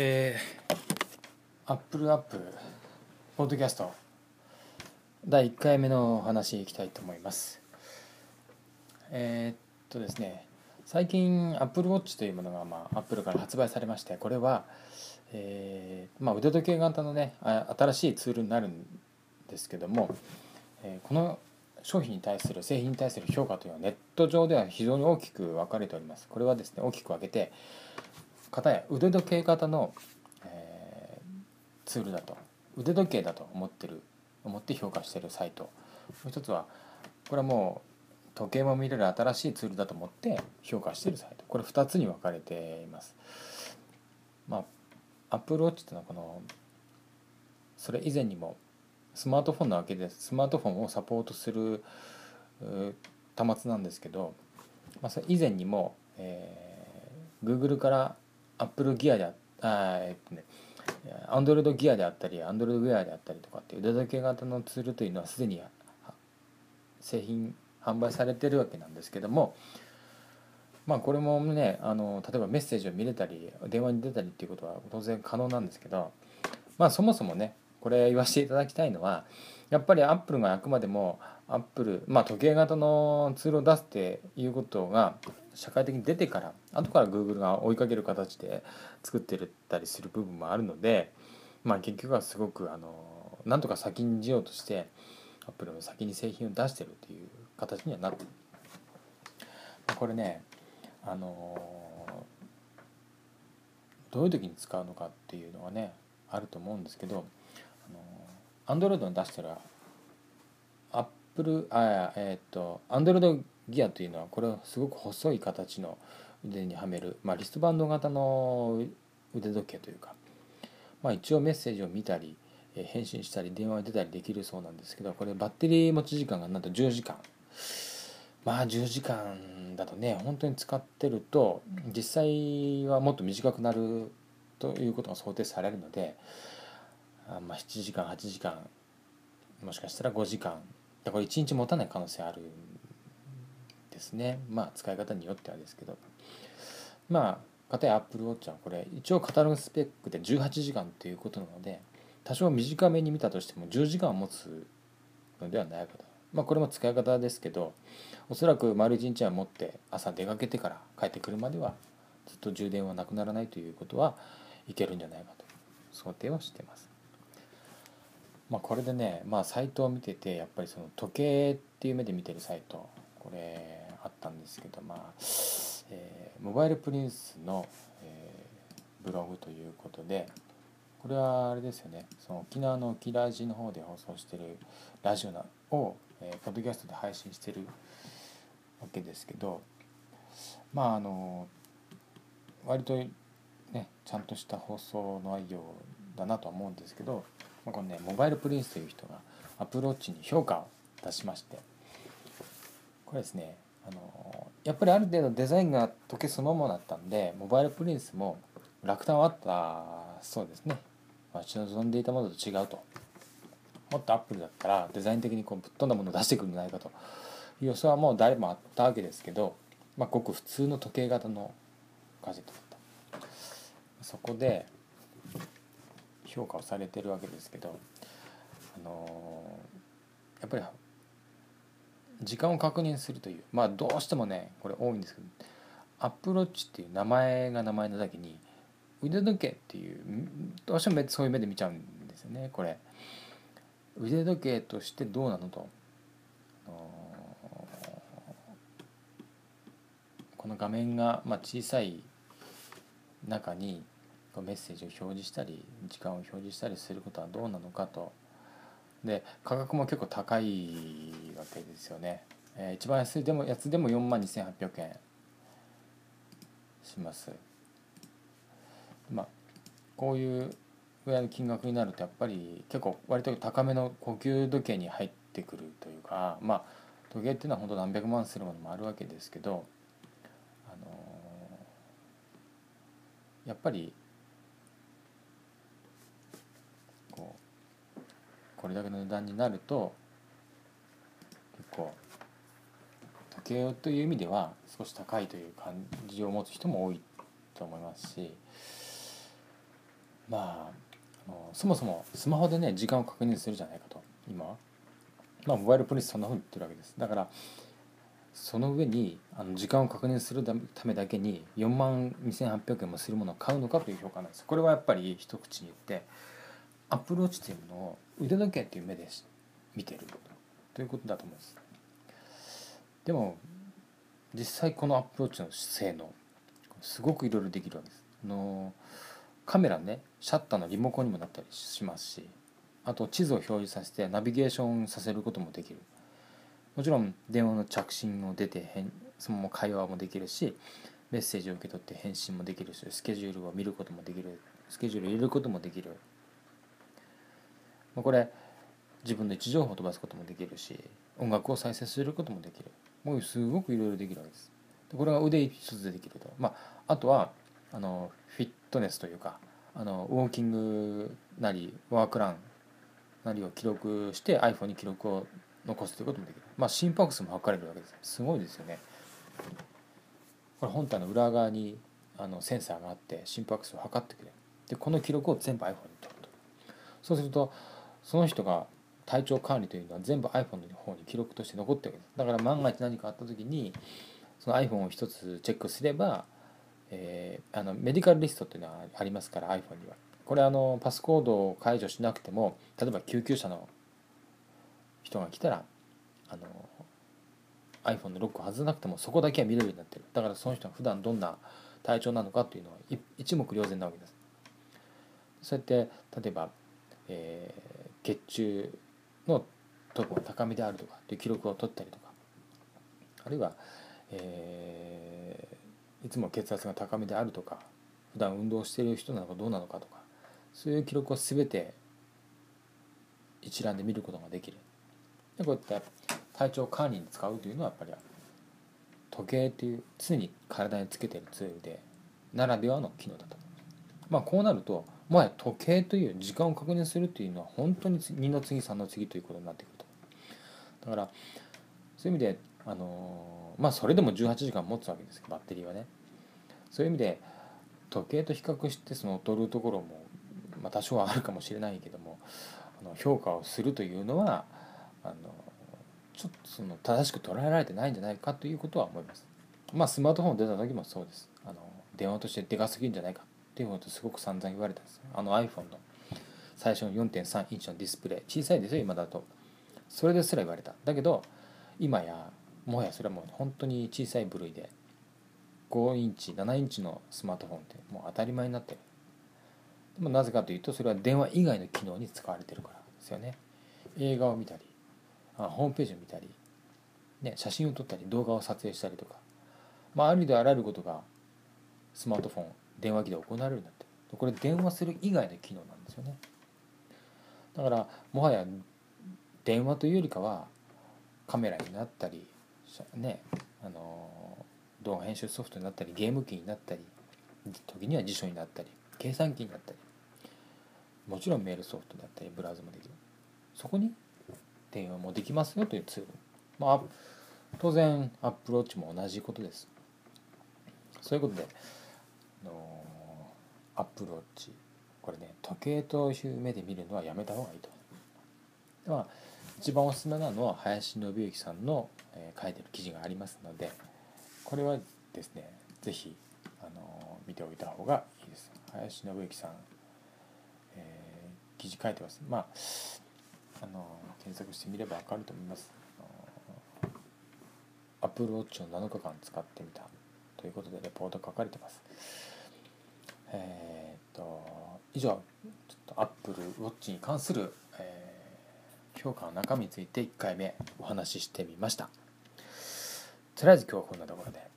えー、アップルアップポッドキャスト。第1回目のお話いきたいと思います。えー、っとですね。最近アップルウォッチというものが、まあ、アップルから発売されましてこれは、えーまあ、腕時計型のね新しいツールになるんですけども、え、この商品に対する製品に対する評価というのはネット上では非常に大きく分かれております。これはですね大きく分けて片や腕時計型の、えー、ツールだと腕時計だと思ってる思って評価してるサイト。もう一つはこれはもう時計も見れる新しいツールだと思って評価してるサイト。これ2つに分かれています。まあ Apple Watch っていうのはこのそれ以前にもスマートフォンなわけですスマートフォンをサポートする端末なんですけど、まあ、それ以前にも、えー、Google からアップルギアでああえっとねアンドロイドギアであったりアンドロイドウェアであったりとかっていう腕時計型のツールというのはすでに製品販売されてるわけなんですけどもまあこれもねあの例えばメッセージを見れたり電話に出たりっていうことは当然可能なんですけどまあそもそもねこれ言わせていただきたいのはやっぱりアップルがあくまでもアップルまあ時計型のツールを出すっていうことが社会的に出てから後から Google が追いかける形で作ってたりする部分もあるのでまあ結局はすごくあのなんとか先にしようとしてアップルも先に製品を出してるっていう形にはなってる。これねあのどういう時に使うのかっていうのがねあると思うんですけどあの Android に出してるアップルあえっ、ー、と Android ギアというのはこれはすごく細い形の腕にはめる、まあ、リストバンド型の腕時計というか、まあ、一応メッセージを見たり返信したり電話に出たりできるそうなんですけどこれバッテリー持ち時間がなんと10時間。まあ10時間だとね本当に使ってると実際はもっと短くなるということが想定されるのであまあ7時間8時間もしかしたら5時間。だから1日持たない可能性あるんですね。まあ使い方によってはですけど。まあかたや Apple Watch はこれ一応カタログスペックで18時間ということなので多少短めに見たとしても10時間持つのではないかと。まあこれも使い方ですけどおそらく丸一日は持って朝出かけてから帰ってくるまではずっと充電はなくならないということはいけるんじゃないかと想定はしてます。まあ、これでね、まあ、サイトを見ててやっぱりその時計っていう目で見てるサイトこれあったんですけどまあ、えー、モバイルプリンスの、えー、ブログということでこれはあれですよねその沖縄の沖ラジの方で放送してるラジオを、えー、ポッドキャストで配信してるわけですけどまああの割とねちゃんとした放送の内容だなとは思うんですけど、このねモバイルプリンスという人がアプローチに評価を出しましてこれですねあのやっぱりある程度デザインが時計そのものだったんでモバイルプリンスも落胆はあったそうですね。待ち望んでいたものと違うと。もっとアップルだったらデザイン的にこうぶっ飛んだものを出してくるんじゃないかと。いう予想はもう誰もあったわけですけど、まあ、ごく普通の時計型のガジェットだった。そこで評価をされてるわけですけどあのやっぱり時間を確認するというまあどうしてもねこれ多いんですけどアップローチっていう名前が名前なだけに腕時計っていうどうしてもそういう目で見ちゃうんですよねこれ。腕時計としてどうなのと。この画面がまあ小さい中にメッセージを表示したり時間を表示したりすることはどうなのかと。で価格も結構高いわけですよね、えー、一番安いでもやつでも4万2800円します。まあこういうぐらいの金額になるとやっぱり結構割と高めの呼吸時計に入ってくるというかまあ時計っていうのは本当何百万するものもあるわけですけどあのー、やっぱりこれだけの値段になると結構時計という意味では少し高いという感じを持つ人も多いと思いますしまあそもそもスマホでね時間を確認するじゃないかと今は。まあモバイルポリンスそんなふうに言ってるわけです。だからその上にあの時間を確認するためだけに4万2800円もするものを買うのかという評価なんです。これはやっぱり一口に言ってアプルウォッチというのを腕時計っていう目で見てるということだと思います。でも実際このアプルウォッチの性能すごくいろいろできるわけです。のカメラねシャッターのリモコンにもなったりしますしあと地図を表示させてナビゲーションさせることもできる。もちろん電話の着信を出てそのまま会話もできるしメッセージを受け取って返信もできるしスケジュールを見ることもできるスケジュールを入れることもできる。これ自分の位置情報を飛ばすこともできるし音楽を再生することもできる。もうすごくいろいろできるわけです。でこれが腕一つでできると。まああとはあのフィットネスというかあのウォーキングなりワークランなりを記録して iPhone に記録を残すということもできる。まあ心拍数も測れるわけです。すごいですよね。これ本体の裏側にあのセンサーがあって心拍数を測ってくれる。でこの記録を全部 iPhone に取ると。そうするとその人が体調管理というのは全部 iPhone の方に記録として残ってるわけです。だから万が一何かあった時にその iPhone を一つチェックすれば、えー、あのメディカルリストっていうのはありますから iPhone には。これあのパスコードを解除しなくても例えば救急車の人が来たらあの iPhone のロックを外さなくてもそこだけは見れるようになってる。だからその人が普段どんな体調なのかっていうのは一目瞭然なわけです。そうやって例えば、えー、血中のトップが高めであるとかという記録を取ったりとかあるいは、えー、いつも血圧が高めであるとか普段運動している人なのかどうなのかとかそういう記録を全て一覧で見ることができるでこうやって体調管理に使うというのはやっぱり時計という常に体につけてるツールでならではの機能だと。まあこうなるともはや時計という時間を確認するというのは本当に2の次3の次ということになってくると。だからそういう意味であのまあそれでも18時間持つわけですバッテリーはね。そういう意味で時計と比較してその劣るところも、まあ、多少はあるかもしれないけどもあの評価をするというのはあのちょっとその正しく捉えられてないんじゃないかということは思います。まあスマートフォン出た時もそうです。あの電話としてでかすぎるんじゃないかっていうことすごく散々言われたんです。あの iPhone の最初の4.3インチのディスプレイ小さいですよ今だと。それですら言われた。だけど今やもはやそれはもう本当に小さい部類で5インチ7インチのスマートフォンってもう当たり前になってる。でもなぜかというとそれは電話以外の機能に使われてるからですよね。映画を見たりホームページを見たり、ね、写真を撮ったり動画を撮影したりとか、まあ、ありであらゆることがスマートフォン電話機で行われるようになってこれ電話する以外の機能なんですよね。だからもはや電話というよりかはカメラになったりねあの動画編集ソフトになったりゲーム機になったり時には辞書になったり計算機になったりもちろんメールソフトだったりブラウザもできる。そこに電話もできますよというツール。まあ当然アップローチも同じことです。そういうことでアプローチこれね時計という目で見るのはやめた方がいいとでは一番おすすめなのは林信之さんの、えー、書いてる記事がありますのでこれはですね是非あの見ておいた方がいいです林信之さん、えー、記事書いてますまああの検索してみれば分かると思います。アップルウォッチを7日間使ってみたということでレポート書かれてます。えー、以上ちょっとアップルウォッチに関する、えー、評価の中身について1回目お話ししてみました。とりあえず今日はこんなところで。